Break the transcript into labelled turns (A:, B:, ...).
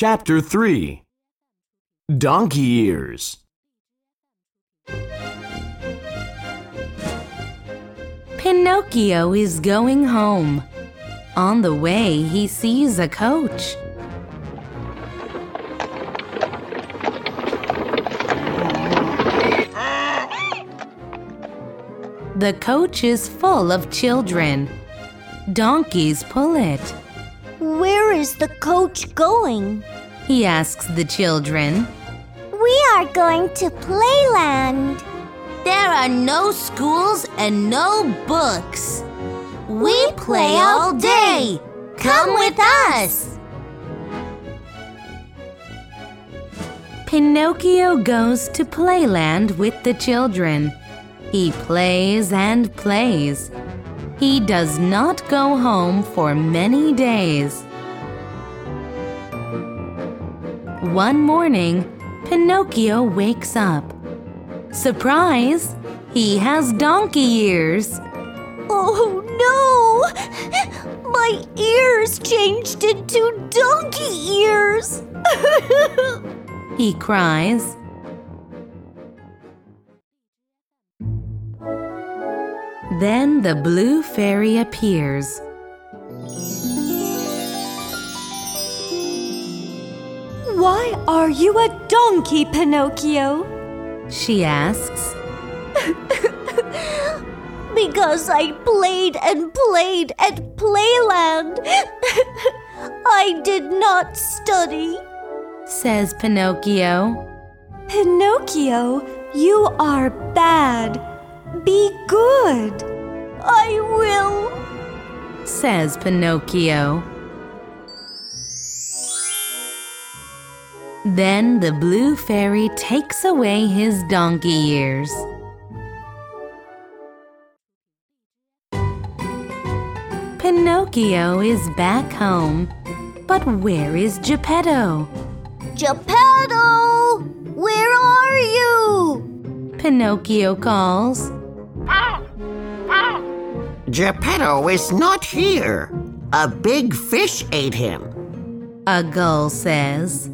A: Chapter 3 Donkey Ears
B: Pinocchio is going home. On the way, he sees a coach. The coach is full of children. Donkeys pull it.
C: Where is the coach going?
B: He asks the children.
C: We are going to Playland.
D: There are no schools and no books. We play all day. Come with us.
B: Pinocchio goes to Playland with the children. He plays and plays. He does not go home for many days. One morning, Pinocchio wakes up. Surprise! He has donkey ears.
C: Oh no! My ears changed into donkey ears.
B: He cries. Then the blue fairy appears.
E: Are you a donkey, Pinocchio?
B: She asks.
C: because I played and played at Playland. I did not study.
B: Says Pinocchio.
E: Pinocchio, you are bad. Be good.
C: I will.
B: Says Pinocchio. Then the blue fairy takes away his donkey ears. Pinocchio is back home. But where is Geppetto?
C: Geppetto, where are you?
B: Pinocchio calls.
F: Geppetto is not here. A big fish ate him.
B: A gull says.